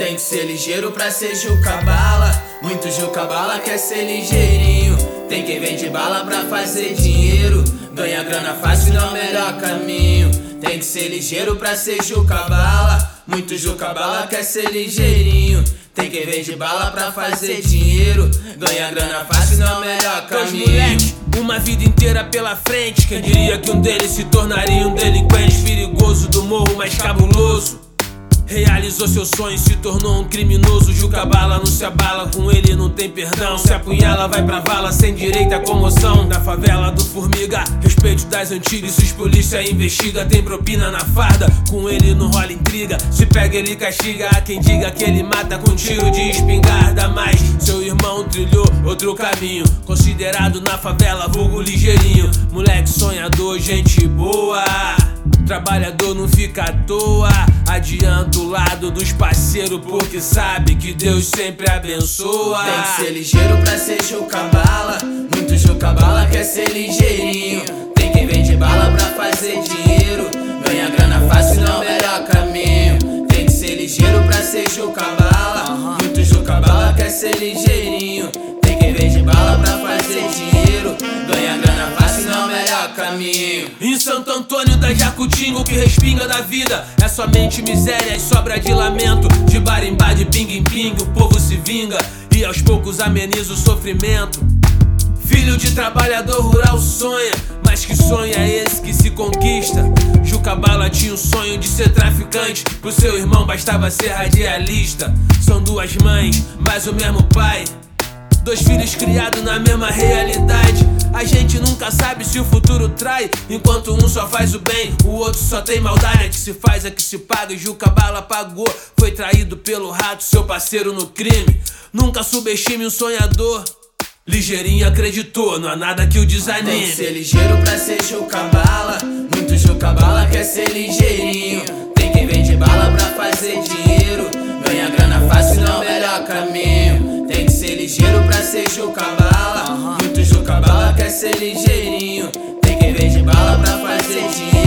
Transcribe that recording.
Tem que ser ligeiro pra ser juca-bala. Muito juca-bala quer ser ligeirinho. Tem quem vende bala pra fazer dinheiro. Ganha grana fácil não é o melhor caminho. Tem que ser ligeiro pra ser juca-bala. Muito juca-bala quer ser ligeirinho. Tem quem vende bala pra fazer dinheiro. Ganha grana fácil não é o melhor caminho. moleque, uma vida inteira pela frente. Quem diria que um deles se tornaria um delinquente perigoso do morro mais cabuloso? Realizou seu sonho, se tornou um criminoso. Juca bala, não se abala, com ele não tem perdão. Se apunhala, vai pra vala, sem direito à comoção. Na favela do Formiga, respeito das antigas. Os polícia investiga, tem propina na farda. Com ele não rola intriga, se pega ele castiga. Há quem diga que ele mata com tiro de espingarda. Mas seu irmão trilhou outro caminho. Considerado na favela, vulgo ligeirinho. Moleque sonhador, gente boa. Trabalhador não fica à toa. Adianta o lado dos parceiros, porque sabe que Deus sempre abençoa. Tem que ser ligeiro pra ser juca-bala. Muito juca-bala quer ser ligeirinho. Tem quem vende bala pra fazer dinheiro. Ganha grana fácil não é o melhor caminho. Tem que ser ligeiro pra ser juca-bala. Muito juca-bala quer ser ligeirinho. Tem quem vende bala pra fazer dinheiro. Ganha grana fácil não é o melhor caminho. Em Santo Antônio da Jacutinga, o que respinga da vida é somente miséria e sobra de lamento. De barimbá, de pingue em pingue, o povo se vinga e aos poucos ameniza o sofrimento. Filho de trabalhador rural sonha, mas que sonho é esse que se conquista? Juca Bala tinha o sonho de ser traficante, pro seu irmão bastava ser radialista. São duas mães, mas o mesmo pai. Dois filhos criados na mesma realidade. A gente nunca sabe se o futuro trai. Enquanto um só faz o bem, o outro só tem maldade. A que se faz, a que se paga. E Juca Bala pagou. Foi traído pelo rato, seu parceiro no crime. Nunca subestime um sonhador. Ligeirinho acreditou, não há nada que o Tem que desanime. ser ligeiro pra ser juca-bala. Muito juca-bala quer ser ligeirinho. Tem quem vende bala pra fazer dinheiro. Ganha grana fácil não é o melhor caminho. Tem que ser ligeiro pra ser ser ligeirinho. Tem que ver de bala pra fazer dinheiro.